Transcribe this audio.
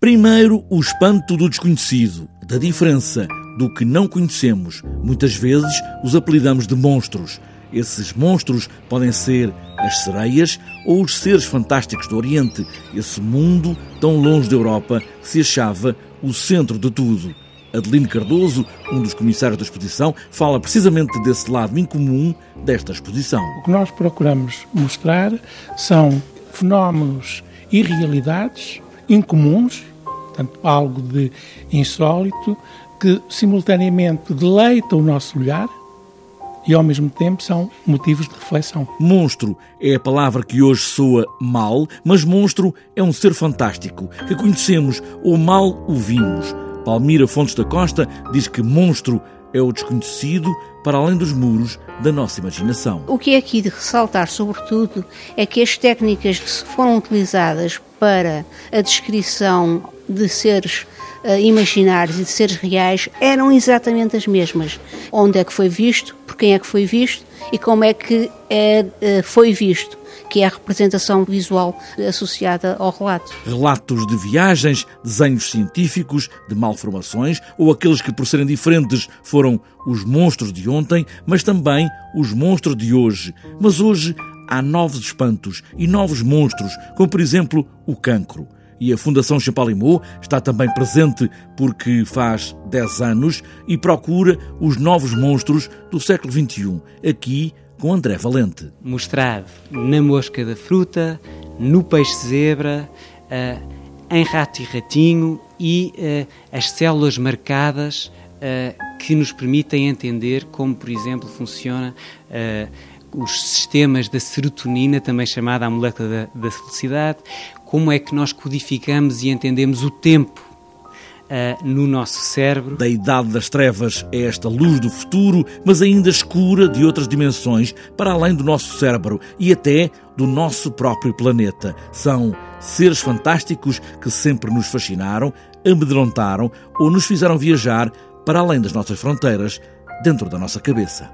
Primeiro, o espanto do desconhecido, da diferença, do que não conhecemos. Muitas vezes os apelidamos de monstros. Esses monstros podem ser as sereias ou os seres fantásticos do Oriente, esse mundo tão longe da Europa que se achava o centro de tudo. Adelino Cardoso, um dos comissários da exposição, fala precisamente desse lado incomum desta exposição. O que nós procuramos mostrar são fenómenos e realidades incomuns, portanto, algo de insólito, que simultaneamente deleitam o nosso olhar e ao mesmo tempo são motivos de reflexão. Monstro é a palavra que hoje soa mal, mas monstro é um ser fantástico que conhecemos ou mal o vimos. Palmira Fontes da Costa diz que monstro é o desconhecido para além dos muros da nossa imaginação. O que é aqui de ressaltar, sobretudo, é que as técnicas que foram utilizadas para a descrição de seres uh, imaginários e de seres reais eram exatamente as mesmas. Onde é que foi visto, por quem é que foi visto e como é que é, uh, foi visto que é a representação visual associada ao relato. Relatos de viagens, desenhos científicos, de malformações, ou aqueles que, por serem diferentes, foram os monstros de ontem, mas também os monstros de hoje. Mas hoje há novos espantos e novos monstros, como por exemplo o cancro. E a Fundação Champalimau está também presente porque faz 10 anos e procura os novos monstros do século XXI, aqui com André Valente. Mostrado na mosca da fruta, no peixe-zebra, uh, em rato e ratinho e uh, as células marcadas uh, que nos permitem entender como, por exemplo, funciona os sistemas da serotonina, também chamada a molécula da, da felicidade, como é que nós codificamos e entendemos o tempo uh, no nosso cérebro. Da idade das trevas é esta luz do futuro, mas ainda escura de outras dimensões, para além do nosso cérebro e até do nosso próprio planeta. São seres fantásticos que sempre nos fascinaram, amedrontaram ou nos fizeram viajar para além das nossas fronteiras, dentro da nossa cabeça.